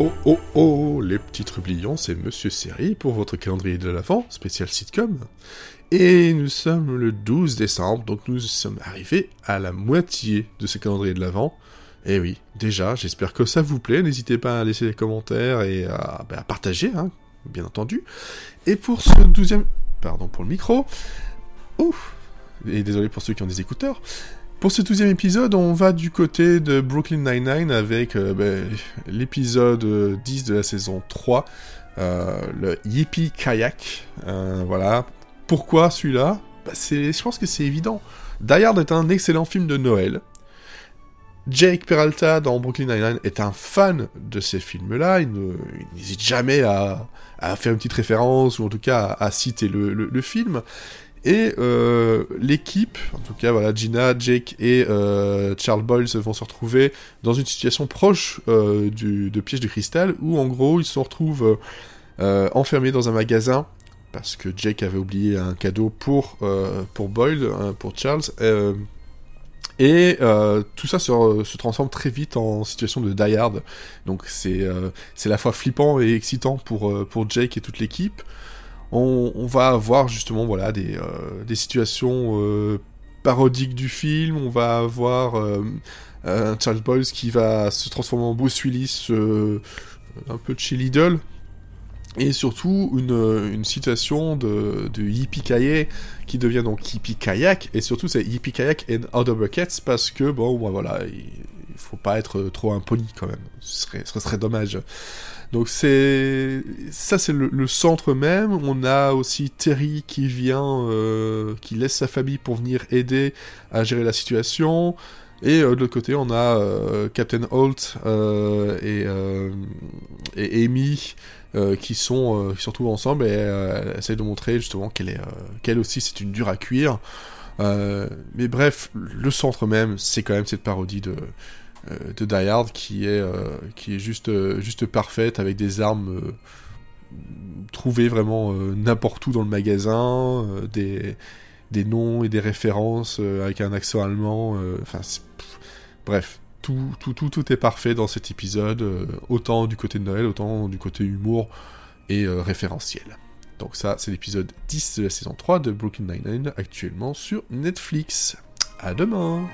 Oh oh oh, les petits trublions, c'est Monsieur Série pour votre calendrier de l'Avent, spécial sitcom. Et nous sommes le 12 décembre, donc nous sommes arrivés à la moitié de ce calendrier de l'Avent. Et oui, déjà, j'espère que ça vous plaît, n'hésitez pas à laisser des commentaires et à, bah, partager, hein, bien entendu. Et pour ce douzième... Pardon pour le micro. Ouf Et désolé pour ceux qui ont des écouteurs. Pour ce douzième épisode, on va du côté de Brooklyn Nine-Nine avec euh, ben, l'épisode 10 de la saison 3, euh, le Yippie Kayak. Euh, voilà. Pourquoi celui-là? Bah, Je pense que c'est évident. Die Hard est un excellent film de Noël. Jake Peralta dans Brooklyn Nine-Nine est un fan de ces films-là. Il n'hésite jamais à, faire une petite référence ou en tout cas à, citer le film. Et euh, l'équipe, en tout cas voilà, Gina, Jake et euh, Charles Boyle vont se retrouver dans une situation proche euh, du, de Piège de Cristal, où en gros ils se retrouvent enfermés dans un magasin, parce que Jake avait oublié un cadeau pour, pour Boyle, hein, pour Charles, et tout ça se, transforme très vite en situation de die hard. Donc c'est c'est à la fois flippant et excitant pour, pour Jake et toute l'équipe on, va avoir justement voilà des, euh, situations euh, parodiques du film, on va avoir euh, un Charles Boyles qui va se transformer en Bruce Willis, un peu de chez Lidl, et surtout une, une de, de Kaye qui devient donc Yippie Kayak, et surtout c'est Yippie Kayak and Other Buckets parce que bon, voilà, il, faut pas être trop impoli quand même, ce serait, dommage. Donc c'est ça c'est le, centre même. On a aussi Terry qui vient, euh, qui laisse sa famille pour venir aider à gérer la situation. Et euh, de l'autre côté, on a euh, Captain Holt et, et, Amy qui sont qui se retrouvent ensemble et elle essaye de montrer justement qu'elle est qu'elle aussi c'est une dure à cuire. mais bref, le centre même, c'est quand même cette parodie de de Die Hard qui est, euh, qui est juste, euh, juste parfaite avec des armes trouvées vraiment n'importe où dans le magasin, des, des noms et des références avec un accent allemand. Bref, tout, tout, tout, tout est parfait dans cet épisode, autant du côté de Noël, autant du côté humour et référentiel. Donc ça, c'est l'épisode 10 de la saison 3 de Brooklyn Nine-Nine, actuellement sur Netflix. À demain